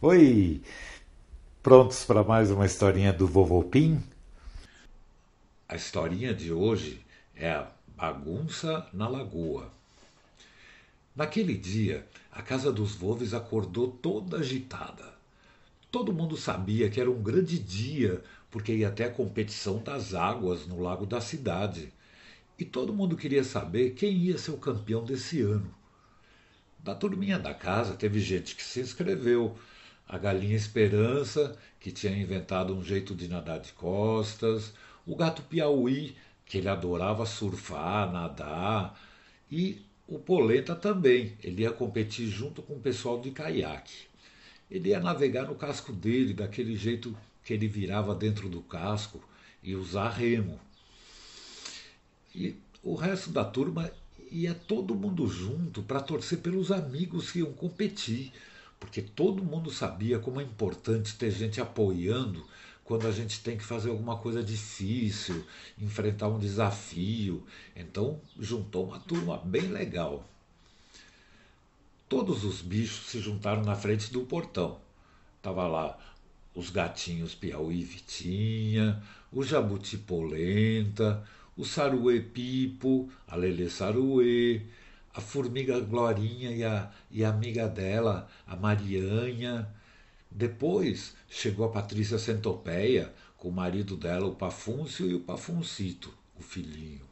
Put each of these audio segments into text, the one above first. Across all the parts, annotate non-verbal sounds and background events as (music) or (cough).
Oi! Prontos para mais uma historinha do Vovô Pim? A historinha de hoje é a bagunça na lagoa. Naquele dia, a casa dos Volves acordou toda agitada. Todo mundo sabia que era um grande dia, porque ia até a competição das águas no lago da cidade. E todo mundo queria saber quem ia ser o campeão desse ano. Da turminha da casa, teve gente que se inscreveu, a galinha Esperança, que tinha inventado um jeito de nadar de costas, o gato Piauí, que ele adorava surfar, nadar, e o Polenta também, ele ia competir junto com o pessoal de caiaque. Ele ia navegar no casco dele, daquele jeito que ele virava dentro do casco e usar remo. E o resto da turma ia todo mundo junto para torcer pelos amigos que iam competir porque todo mundo sabia como é importante ter gente apoiando quando a gente tem que fazer alguma coisa difícil, enfrentar um desafio. Então juntou uma turma bem legal. Todos os bichos se juntaram na frente do portão. Tava lá os gatinhos Piauí Vitinha, o Jabuti Polenta, o Saruê Pipo, a Lelê Saruê, a formiga Glorinha e a, e a amiga dela, a Marianha. Depois chegou a Patrícia Centopeia, com o marido dela, o Pafúncio, e o Pafuncito, o filhinho.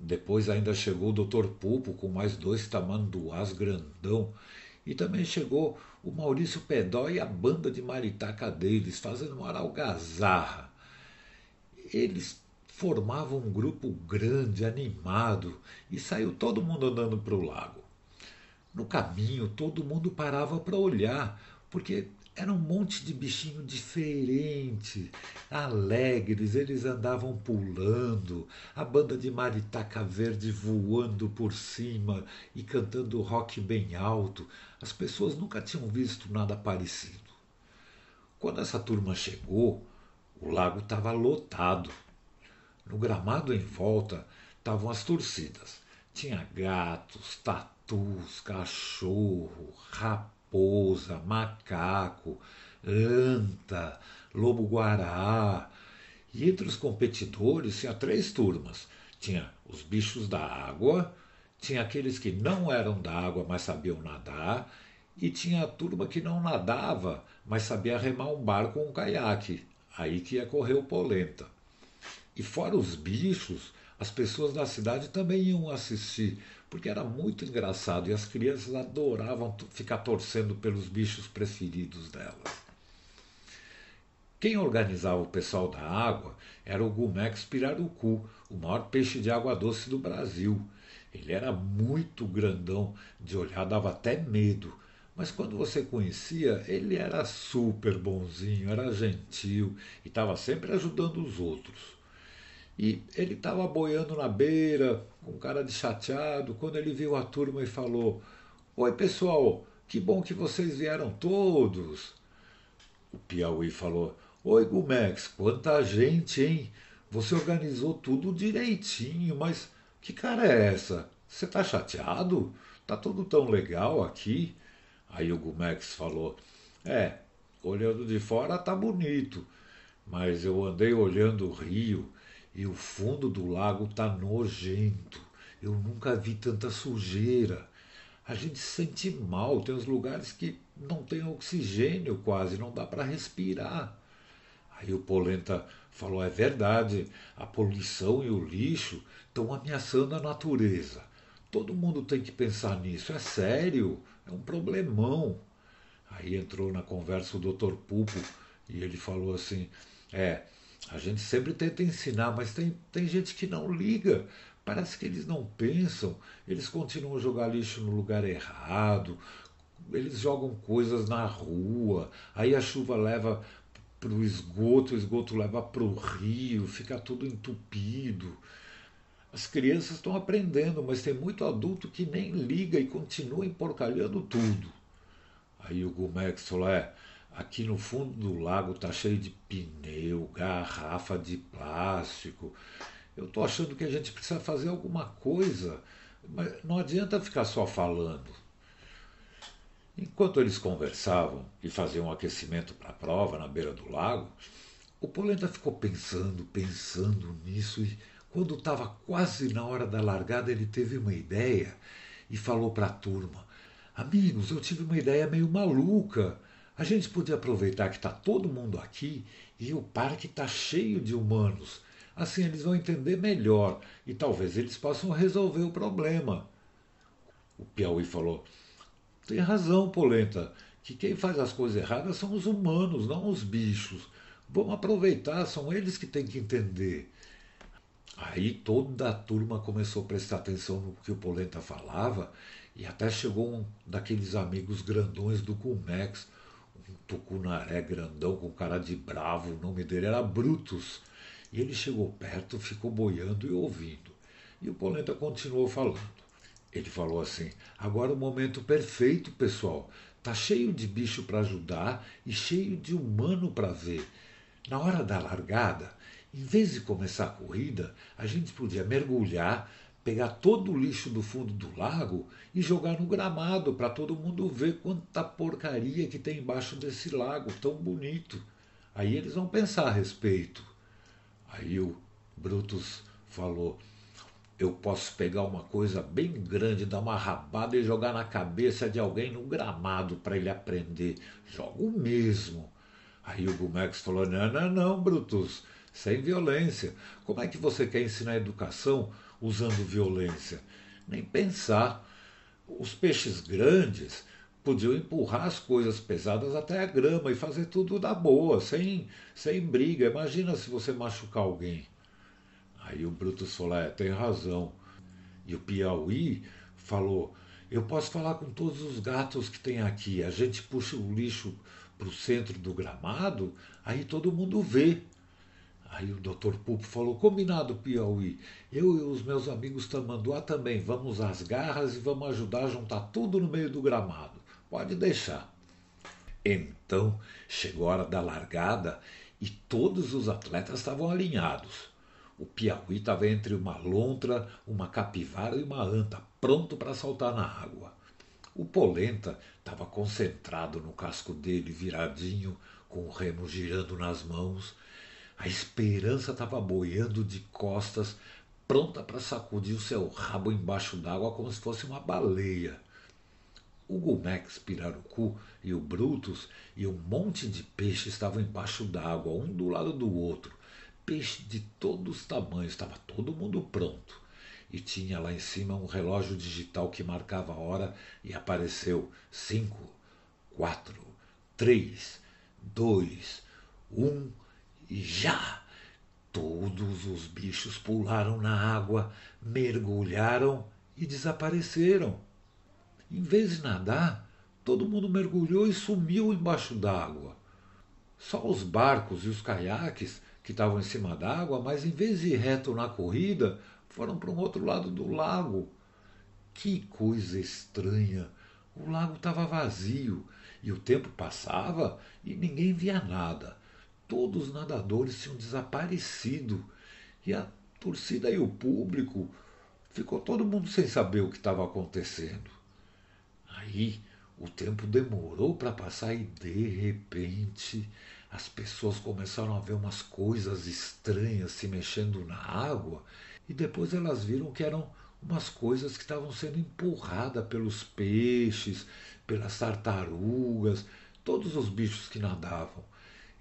Depois ainda chegou o Dr. Pulpo com mais dois tamanduás grandão. E também chegou o Maurício Pedó e a banda de maritaca deles, fazendo uma algazarra. Eles formava um grupo grande, animado, e saiu todo mundo andando para o lago. No caminho, todo mundo parava para olhar, porque era um monte de bichinho diferente, alegres, eles andavam pulando, a banda de maritaca verde voando por cima e cantando rock bem alto. As pessoas nunca tinham visto nada parecido. Quando essa turma chegou, o lago estava lotado. No gramado em volta estavam as torcidas. Tinha gatos, tatus, cachorro, raposa, macaco, anta, lobo-guará. E entre os competidores tinha três turmas. Tinha os bichos da água, tinha aqueles que não eram da água, mas sabiam nadar, e tinha a turma que não nadava, mas sabia remar um barco ou um caiaque. Aí que ia correr o polenta. E fora os bichos, as pessoas da cidade também iam assistir, porque era muito engraçado e as crianças adoravam ficar torcendo pelos bichos preferidos delas. Quem organizava o pessoal da água era o Gumex pirarucu, o maior peixe de água doce do Brasil. Ele era muito grandão, de olhar dava até medo, mas quando você conhecia, ele era super bonzinho, era gentil e estava sempre ajudando os outros. E ele estava boiando na beira, com cara de chateado, quando ele viu a turma e falou: Oi, pessoal, que bom que vocês vieram todos. O Piauí falou: Oi, Gumex, quanta gente, hein? Você organizou tudo direitinho, mas que cara é essa? Você tá chateado? Tá tudo tão legal aqui? Aí o Gumex falou: É, olhando de fora tá bonito, mas eu andei olhando o rio e o fundo do lago tá nojento. Eu nunca vi tanta sujeira. A gente se sente mal. Tem uns lugares que não tem oxigênio quase, não dá para respirar. Aí o Polenta falou: é verdade, a poluição e o lixo estão ameaçando a natureza. Todo mundo tem que pensar nisso. É sério, é um problemão. Aí entrou na conversa o doutor Pupo e ele falou assim: é, a gente sempre tenta ensinar, mas tem, tem gente que não liga. Parece que eles não pensam, eles continuam a jogar lixo no lugar errado, eles jogam coisas na rua, aí a chuva leva para o esgoto, o esgoto leva para o rio, fica tudo entupido. As crianças estão aprendendo, mas tem muito adulto que nem liga e continua emporcalhando tudo. Aí o Gumex falou: é, Aqui no fundo do lago está cheio de pneu, garrafa de plástico. Eu estou achando que a gente precisa fazer alguma coisa, mas não adianta ficar só falando. Enquanto eles conversavam e faziam um aquecimento para a prova na beira do lago, o Polenta ficou pensando, pensando nisso e quando estava quase na hora da largada ele teve uma ideia e falou para a turma: Amigos, eu tive uma ideia meio maluca. A gente podia aproveitar que está todo mundo aqui e o parque está cheio de humanos. Assim eles vão entender melhor e talvez eles possam resolver o problema. O Piauí falou: Tem razão, Polenta, que quem faz as coisas erradas são os humanos, não os bichos. Vamos aproveitar, são eles que têm que entender. Aí toda a turma começou a prestar atenção no que o Polenta falava e até chegou um daqueles amigos grandões do Gumex, um tucunaré grandão com cara de bravo, o nome dele era Brutus. E ele chegou perto, ficou boiando e ouvindo. E o Polenta continuou falando. Ele falou assim: agora o momento perfeito, pessoal. Tá cheio de bicho para ajudar e cheio de humano para ver. Na hora da largada, em vez de começar a corrida, a gente podia mergulhar, pegar todo o lixo do fundo do lago e jogar no gramado para todo mundo ver quanta porcaria que tem embaixo desse lago tão bonito. Aí eles vão pensar a respeito. Aí o Brutus falou: Eu posso pegar uma coisa bem grande, dar uma rabada e jogar na cabeça de alguém no gramado para ele aprender. Jogo mesmo. Aí o Gumex falou: Não, não, não, Brutus, sem violência. Como é que você quer ensinar educação usando violência. Nem pensar. Os peixes grandes podiam empurrar as coisas pesadas até a grama e fazer tudo na boa, sem, sem briga. Imagina se você machucar alguém. Aí o Brutus falou: é, tem razão. E o Piauí falou: eu posso falar com todos os gatos que tem aqui. A gente puxa o lixo para o centro do gramado, aí todo mundo vê. Aí o doutor Pupo falou: combinado, Piauí. Eu e os meus amigos Tamanduá também vamos às garras e vamos ajudar a juntar tudo no meio do gramado. Pode deixar. Então chegou a hora da largada e todos os atletas estavam alinhados. O Piauí estava entre uma lontra, uma capivara e uma anta, pronto para saltar na água. O Polenta estava concentrado no casco dele, viradinho, com o remo girando nas mãos a esperança estava boiando de costas, pronta para sacudir o seu rabo embaixo d'água como se fosse uma baleia. O Gumex Pirarucu e o Brutus e um monte de peixe estavam embaixo d'água, um do lado do outro. Peixe de todos os tamanhos, estava todo mundo pronto. E tinha lá em cima um relógio digital que marcava a hora e apareceu cinco, quatro, três, dois, um já todos os bichos pularam na água, mergulharam e desapareceram. Em vez de nadar, todo mundo mergulhou e sumiu embaixo d'água. Só os barcos e os caiaques, que estavam em cima d'água, mas em vez de ir reto na corrida, foram para um outro lado do lago. Que coisa estranha! O lago estava vazio e o tempo passava e ninguém via nada todos os nadadores tinham desaparecido. E a torcida e o público ficou todo mundo sem saber o que estava acontecendo. Aí o tempo demorou para passar e de repente as pessoas começaram a ver umas coisas estranhas se mexendo na água. E depois elas viram que eram umas coisas que estavam sendo empurradas pelos peixes, pelas tartarugas, todos os bichos que nadavam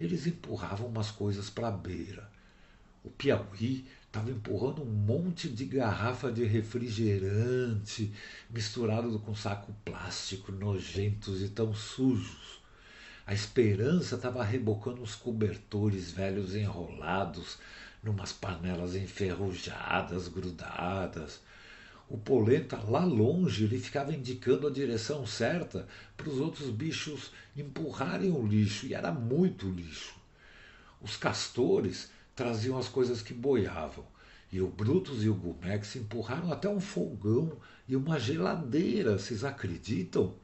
eles empurravam umas coisas para a beira. O Piauí estava empurrando um monte de garrafa de refrigerante misturado com saco plástico nojentos e tão sujos. A esperança estava rebocando uns cobertores velhos enrolados numas panelas enferrujadas, grudadas. O polenta, lá longe, ele ficava indicando a direção certa para os outros bichos empurrarem o lixo, e era muito lixo. Os castores traziam as coisas que boiavam, e o Brutus e o Gumex empurraram até um fogão e uma geladeira, vocês acreditam?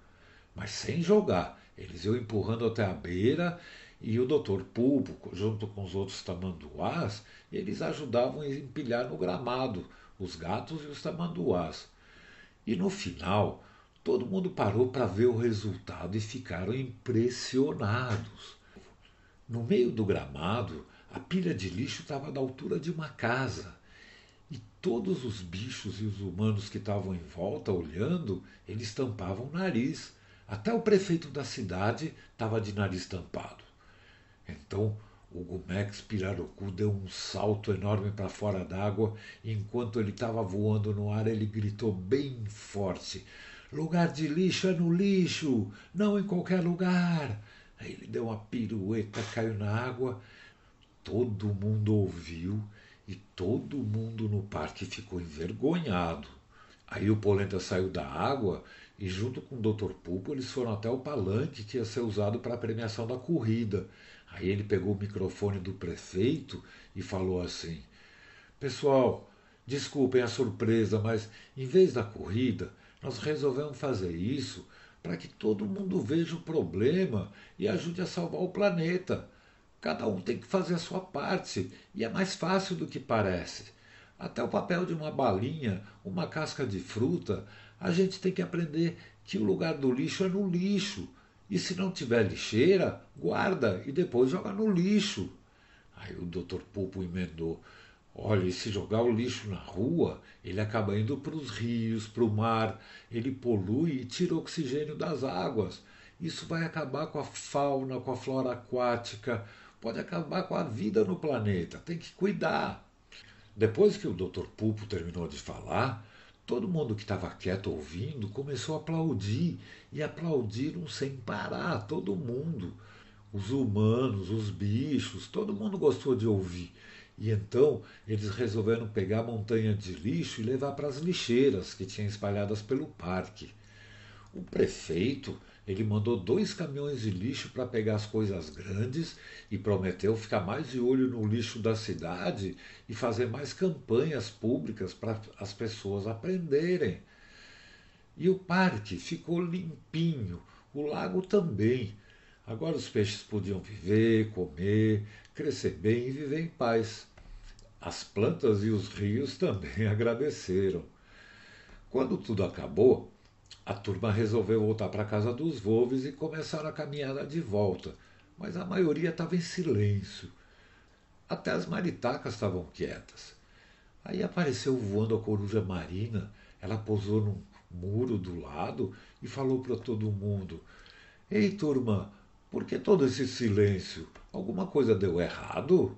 Mas sem jogar. Eles iam empurrando até a beira e o doutor Pulpo, junto com os outros tamanduás, eles ajudavam a empilhar no gramado os gatos e os tamanduás. E no final, Todo mundo parou para ver o resultado e ficaram impressionados. No meio do gramado, a pilha de lixo estava da altura de uma casa. E todos os bichos e os humanos que estavam em volta olhando, eles tampavam o nariz. Até o prefeito da cidade estava de nariz tampado. Então o Gumex Pirarucu deu um salto enorme para fora d'água e enquanto ele estava voando no ar ele gritou bem forte: Lugar de lixo é no lixo, não em qualquer lugar. Aí ele deu uma pirueta, caiu na água. Todo mundo ouviu e todo mundo no parque ficou envergonhado. Aí o Polenta saiu da água e, junto com o Dr. Pulpo, eles foram até o palanque que ia ser usado para a premiação da corrida. Aí ele pegou o microfone do prefeito e falou assim: Pessoal, desculpem a surpresa, mas em vez da corrida, nós resolvemos fazer isso para que todo mundo veja o problema e ajude a salvar o planeta. Cada um tem que fazer a sua parte e é mais fácil do que parece. Até o papel de uma balinha, uma casca de fruta, a gente tem que aprender que o lugar do lixo é no lixo. E se não tiver lixeira, guarda e depois joga no lixo. Aí o doutor Pulpo emendou. Olha, e se jogar o lixo na rua, ele acaba indo para os rios, para o mar, ele polui e tira oxigênio das águas. Isso vai acabar com a fauna, com a flora aquática, pode acabar com a vida no planeta. Tem que cuidar. Depois que o Dr. Pulpo terminou de falar, todo mundo que estava quieto ouvindo começou a aplaudir e aplaudiram sem parar, todo mundo. Os humanos, os bichos, todo mundo gostou de ouvir. E então eles resolveram pegar a montanha de lixo e levar para as lixeiras que tinham espalhadas pelo parque. O prefeito ele mandou dois caminhões de lixo para pegar as coisas grandes e prometeu ficar mais de olho no lixo da cidade e fazer mais campanhas públicas para as pessoas aprenderem. E o parque ficou limpinho, o lago também. Agora os peixes podiam viver, comer, crescer bem e viver em paz. As plantas e os rios (laughs) também agradeceram. Quando tudo acabou, a turma resolveu voltar para a casa dos Volves e começaram a caminhada de volta, mas a maioria estava em silêncio. Até as maritacas estavam quietas. Aí apareceu voando a coruja marina, ela pousou num muro do lado e falou para todo mundo: Ei, turma, por que todo esse silêncio? Alguma coisa deu errado?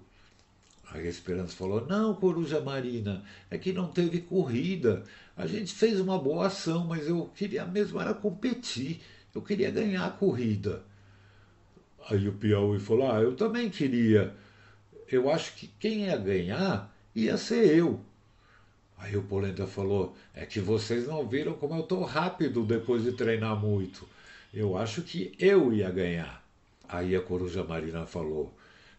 Aí a Esperança falou: Não, Coruja Marina, é que não teve corrida. A gente fez uma boa ação, mas eu queria mesmo era competir. Eu queria ganhar a corrida. Aí o Piauí falou: Ah, eu também queria. Eu acho que quem ia ganhar ia ser eu. Aí o Polenta falou: É que vocês não viram como eu estou rápido depois de treinar muito. Eu acho que eu ia ganhar. Aí a Coruja Marina falou: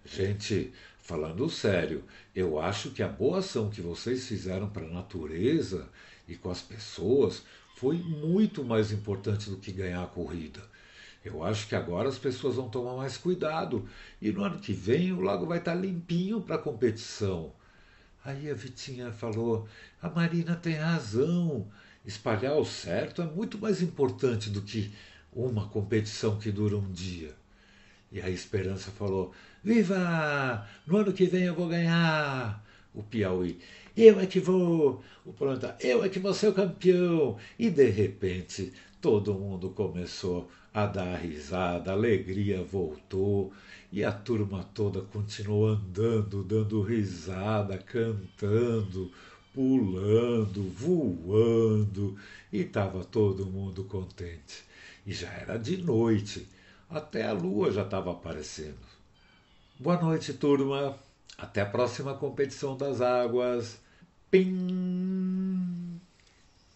Gente, falando sério, eu acho que a boa ação que vocês fizeram para a natureza e com as pessoas foi muito mais importante do que ganhar a corrida. Eu acho que agora as pessoas vão tomar mais cuidado e no ano que vem o lago vai estar limpinho para a competição. Aí a Vitinha falou: a Marina tem razão. Espalhar o certo é muito mais importante do que uma competição que dura um dia. E a Esperança falou: Viva! No ano que vem eu vou ganhar! O Piauí: Eu é que vou! O Planta: Eu é que vou ser o campeão! E de repente todo mundo começou a dar risada, a alegria voltou e a turma toda continuou andando, dando risada, cantando, pulando, voando e estava todo mundo contente. E já era de noite. Até a lua já estava aparecendo. Boa noite, turma. Até a próxima competição das águas. Pim!